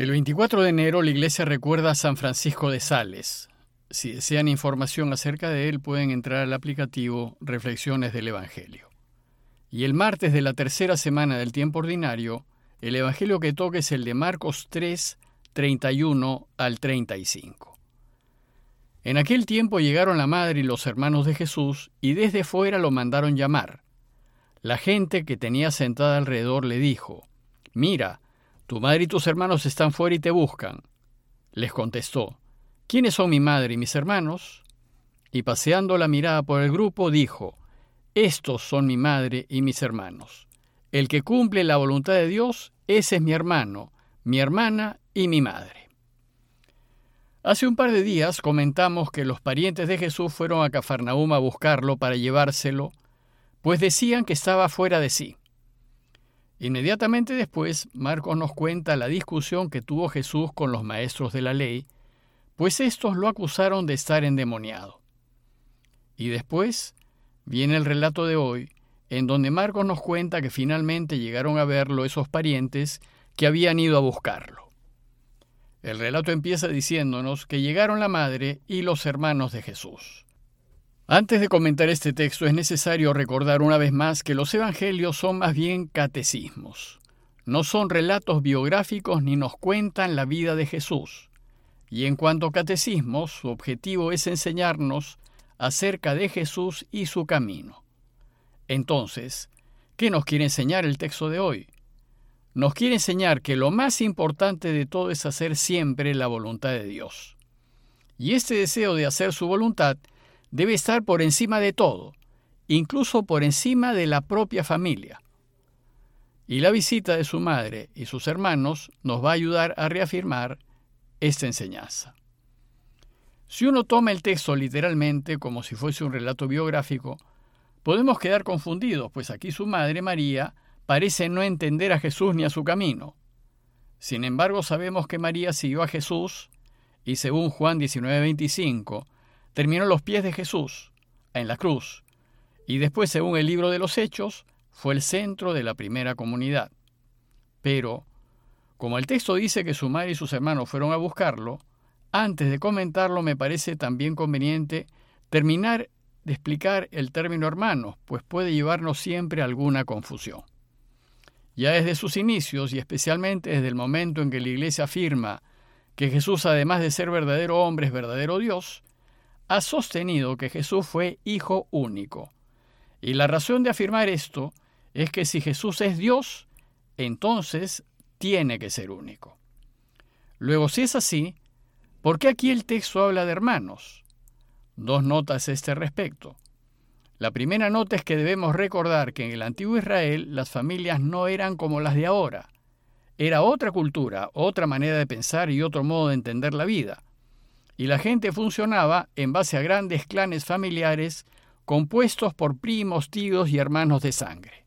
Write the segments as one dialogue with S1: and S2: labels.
S1: El 24 de enero la iglesia recuerda a San Francisco de Sales. Si desean información acerca de él pueden entrar al aplicativo Reflexiones del Evangelio. Y el martes de la tercera semana del tiempo ordinario, el Evangelio que toca es el de Marcos 3, 31 al 35. En aquel tiempo llegaron la madre y los hermanos de Jesús y desde fuera lo mandaron llamar. La gente que tenía sentada alrededor le dijo, Mira, tu madre y tus hermanos están fuera y te buscan. Les contestó, ¿quiénes son mi madre y mis hermanos? Y paseando la mirada por el grupo, dijo, Estos son mi madre y mis hermanos. El que cumple la voluntad de Dios, ese es mi hermano, mi hermana y mi madre. Hace un par de días comentamos que los parientes de Jesús fueron a Cafarnaúm a buscarlo para llevárselo, pues decían que estaba fuera de sí. Inmediatamente después, Marcos nos cuenta la discusión que tuvo Jesús con los maestros de la ley, pues estos lo acusaron de estar endemoniado. Y después viene el relato de hoy, en donde Marcos nos cuenta que finalmente llegaron a verlo esos parientes que habían ido a buscarlo. El relato empieza diciéndonos que llegaron la madre y los hermanos de Jesús. Antes de comentar este texto es necesario recordar una vez más que los evangelios son más bien catecismos. No son relatos biográficos ni nos cuentan la vida de Jesús. Y en cuanto a catecismos, su objetivo es enseñarnos acerca de Jesús y su camino. Entonces, ¿qué nos quiere enseñar el texto de hoy? nos quiere enseñar que lo más importante de todo es hacer siempre la voluntad de Dios. Y este deseo de hacer su voluntad debe estar por encima de todo, incluso por encima de la propia familia. Y la visita de su madre y sus hermanos nos va a ayudar a reafirmar esta enseñanza. Si uno toma el texto literalmente como si fuese un relato biográfico, podemos quedar confundidos, pues aquí su madre María parece no entender a Jesús ni a su camino. Sin embargo, sabemos que María siguió a Jesús y según Juan 19:25, terminó los pies de Jesús en la cruz y después, según el libro de los Hechos, fue el centro de la primera comunidad. Pero, como el texto dice que su madre y sus hermanos fueron a buscarlo, antes de comentarlo me parece también conveniente terminar de explicar el término hermanos, pues puede llevarnos siempre a alguna confusión. Ya desde sus inicios y especialmente desde el momento en que la Iglesia afirma que Jesús, además de ser verdadero hombre, es verdadero Dios, ha sostenido que Jesús fue Hijo único. Y la razón de afirmar esto es que si Jesús es Dios, entonces tiene que ser único. Luego, si es así, ¿por qué aquí el texto habla de hermanos? Dos notas a este respecto. La primera nota es que debemos recordar que en el antiguo Israel las familias no eran como las de ahora. Era otra cultura, otra manera de pensar y otro modo de entender la vida. Y la gente funcionaba en base a grandes clanes familiares compuestos por primos, tíos y hermanos de sangre.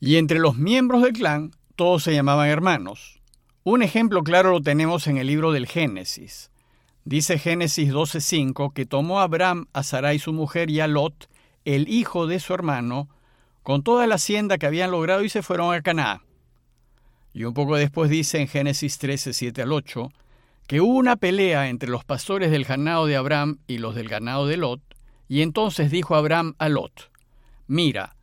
S1: Y entre los miembros del clan todos se llamaban hermanos. Un ejemplo claro lo tenemos en el libro del Génesis. Dice Génesis 12:5 que tomó Abraham a Sarai su mujer y a Lot, el hijo de su hermano, con toda la hacienda que habían logrado y se fueron a Caná. Y un poco después dice en Génesis 13, 7 al 8, que hubo una pelea entre los pastores del ganado de Abraham y los del ganado de Lot, y entonces dijo Abraham a Lot, Mira,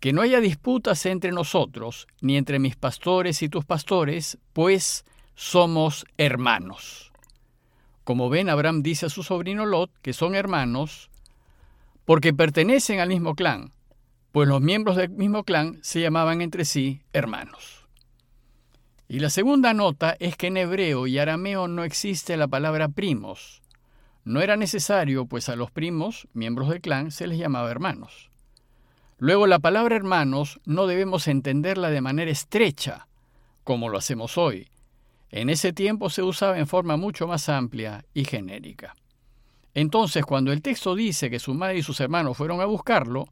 S1: que no haya disputas entre nosotros, ni entre mis pastores y tus pastores, pues somos hermanos. Como ven, Abraham dice a su sobrino Lot que son hermanos, porque pertenecen al mismo clan, pues los miembros del mismo clan se llamaban entre sí hermanos. Y la segunda nota es que en hebreo y arameo no existe la palabra primos. No era necesario, pues a los primos, miembros del clan, se les llamaba hermanos. Luego la palabra hermanos no debemos entenderla de manera estrecha, como lo hacemos hoy. En ese tiempo se usaba en forma mucho más amplia y genérica. Entonces, cuando el texto dice que su madre y sus hermanos fueron a buscarlo,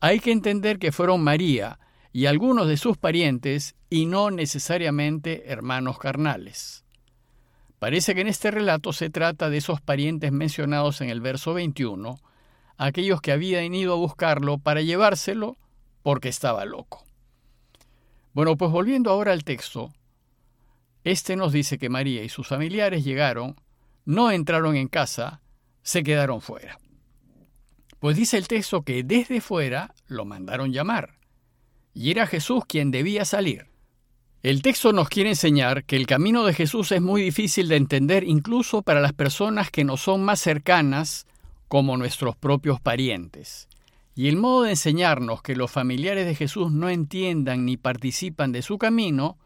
S1: hay que entender que fueron María y algunos de sus parientes y no necesariamente hermanos carnales. Parece que en este relato se trata de esos parientes mencionados en el verso 21, aquellos que habían ido a buscarlo para llevárselo porque estaba loco. Bueno, pues volviendo ahora al texto, Este nos dice que María y sus familiares llegaron, no entraron en casa, se quedaron fuera. Pues dice el texto que desde fuera lo mandaron llamar, y era Jesús quien debía salir. El texto nos quiere enseñar que el camino de Jesús es muy difícil de entender incluso para las personas que nos son más cercanas como nuestros propios parientes. Y el modo de enseñarnos que los familiares de Jesús no entiendan ni participan de su camino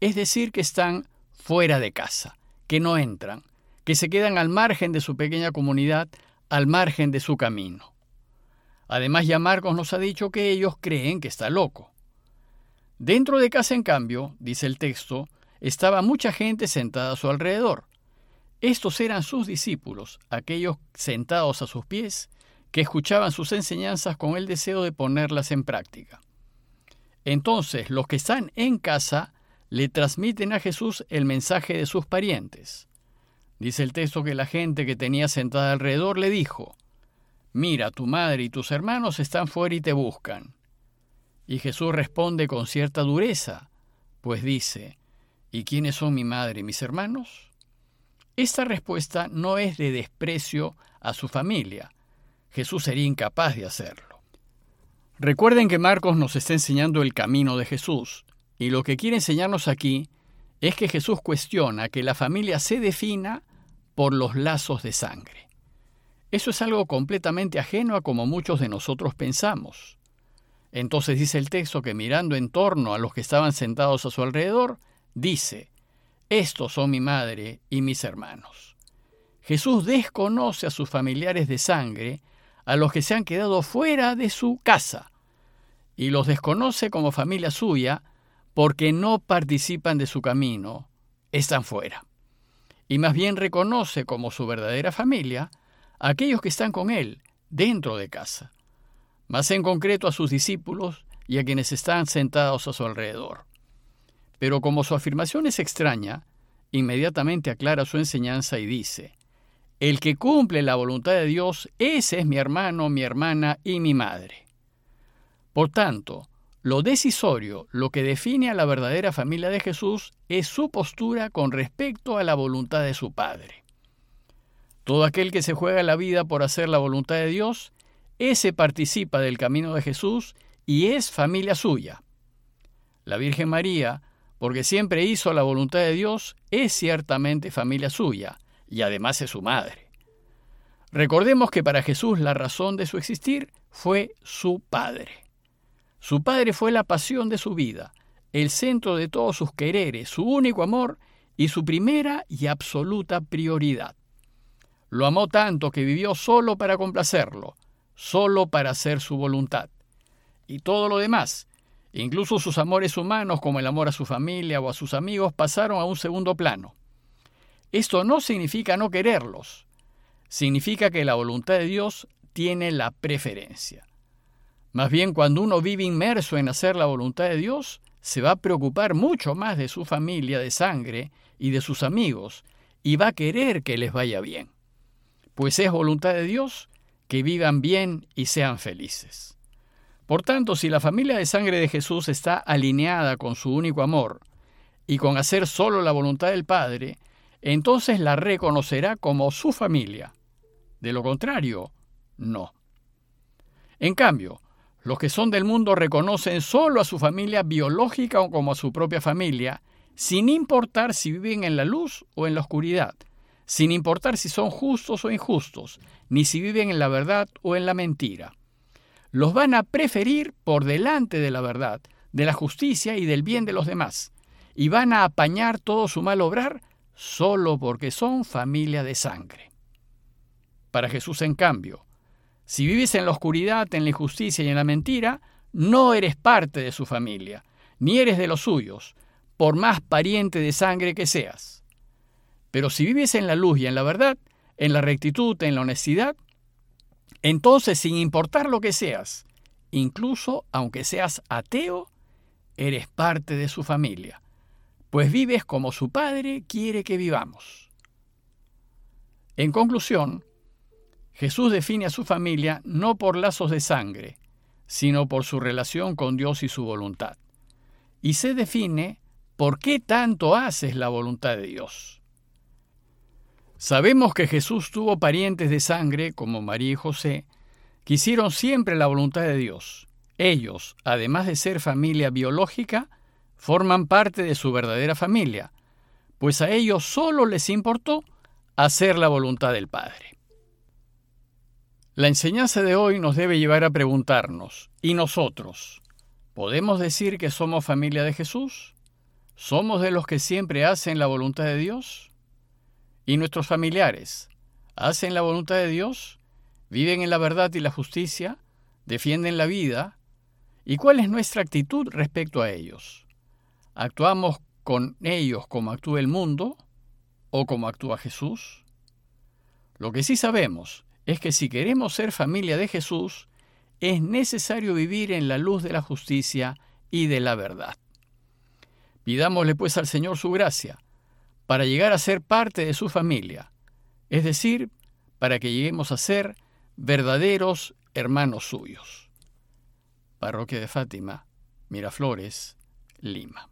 S1: es decir que están fuera de casa, que no entran, que se quedan al margen de su pequeña comunidad, al margen de su camino. Además ya Marcos nos ha dicho que ellos creen que está loco. Dentro de casa, en cambio, dice el texto, estaba mucha gente sentada a su alrededor. Estos eran sus discípulos, aquellos sentados a sus pies, que escuchaban sus enseñanzas con el deseo de ponerlas en práctica. Entonces, los que están en casa le transmiten a Jesús el mensaje de sus parientes. Dice el texto que la gente que tenía sentada alrededor le dijo, Mira, tu madre y tus hermanos están fuera y te buscan. Y Jesús responde con cierta dureza, pues dice, ¿y quiénes son mi madre y mis hermanos? Esta respuesta no es de desprecio a su familia. Jesús sería incapaz de hacerlo. Recuerden que Marcos nos está enseñando el camino de Jesús, y lo que quiere enseñarnos aquí es que Jesús cuestiona que la familia se defina por los lazos de sangre. Eso es algo completamente ajeno a como muchos de nosotros pensamos. Entonces dice el texto que mirando en torno a los que estaban sentados a su alrededor, dice, Estos son mi madre y mis hermanos. Jesús desconoce a sus familiares de sangre, a los que se han quedado fuera de su casa, y los desconoce como familia suya porque no participan de su camino, están fuera. Y más bien reconoce como su verdadera familia a aquellos que están con él dentro de casa más en concreto a sus discípulos y a quienes están sentados a su alrededor. Pero como su afirmación es extraña, inmediatamente aclara su enseñanza y dice, El que cumple la voluntad de Dios, ese es mi hermano, mi hermana y mi madre. Por tanto, lo decisorio, lo que define a la verdadera familia de Jesús, es su postura con respecto a la voluntad de su Padre. Todo aquel que se juega la vida por hacer la voluntad de Dios ese participa del camino de Jesús y es familia suya. La Virgen María, porque siempre hizo la voluntad de Dios, es ciertamente familia suya y además es su madre. Recordemos que para Jesús la razón de su existir fue su Padre. Su Padre fue la pasión de su vida, el centro de todos sus quereres, su único amor y su primera y absoluta prioridad. Lo amó tanto que vivió solo para complacerlo, solo para hacer su voluntad. Y todo lo demás, incluso sus amores humanos como el amor a su familia o a sus amigos, pasaron a un segundo plano. Esto no significa no quererlos, significa que la voluntad de Dios tiene la preferencia. Más bien cuando uno vive inmerso en hacer la voluntad de Dios, se va a preocupar mucho más de su familia de sangre y de sus amigos, y va a querer que les vaya bien. Pues es voluntad de Dios que vivan bien y sean felices. Por tanto, si la familia de sangre de Jesús está alineada con su único amor y con hacer solo la voluntad del Padre, entonces la reconocerá como su familia. De lo contrario, no. En cambio, los que son del mundo reconocen solo a su familia biológica o como a su propia familia, sin importar si viven en la luz o en la oscuridad, sin importar si son justos o injustos, ni si viven en la verdad o en la mentira. Los van a preferir por delante de la verdad, de la justicia y del bien de los demás, y van a apañar todo su mal obrar solo porque son familia de sangre. Para Jesús, en cambio, si vives en la oscuridad, en la injusticia y en la mentira, no eres parte de su familia, ni eres de los suyos, por más pariente de sangre que seas. Pero si vives en la luz y en la verdad, en la rectitud, en la honestidad, entonces sin importar lo que seas, incluso aunque seas ateo, eres parte de su familia, pues vives como su Padre quiere que vivamos. En conclusión, Jesús define a su familia no por lazos de sangre, sino por su relación con Dios y su voluntad. Y se define ¿por qué tanto haces la voluntad de Dios? Sabemos que Jesús tuvo parientes de sangre, como María y José, que hicieron siempre la voluntad de Dios. Ellos, además de ser familia biológica, forman parte de su verdadera familia, pues a ellos solo les importó hacer la voluntad del Padre. La enseñanza de hoy nos debe llevar a preguntarnos, ¿y nosotros? ¿Podemos decir que somos familia de Jesús? ¿Somos de los que siempre hacen la voluntad de Dios? ¿Y nuestros familiares hacen la voluntad de Dios? ¿Viven en la verdad y la justicia? ¿Defienden la vida? ¿Y cuál es nuestra actitud respecto a ellos? ¿Actuamos con ellos como actúa el mundo o como actúa Jesús? Lo que sí sabemos es que si queremos ser familia de Jesús, es necesario vivir en la luz de la justicia y de la verdad. Pidámosle pues al Señor su gracia para llegar a ser parte de su familia, es decir, para que lleguemos a ser verdaderos hermanos suyos. Parroquia de Fátima, Miraflores, Lima.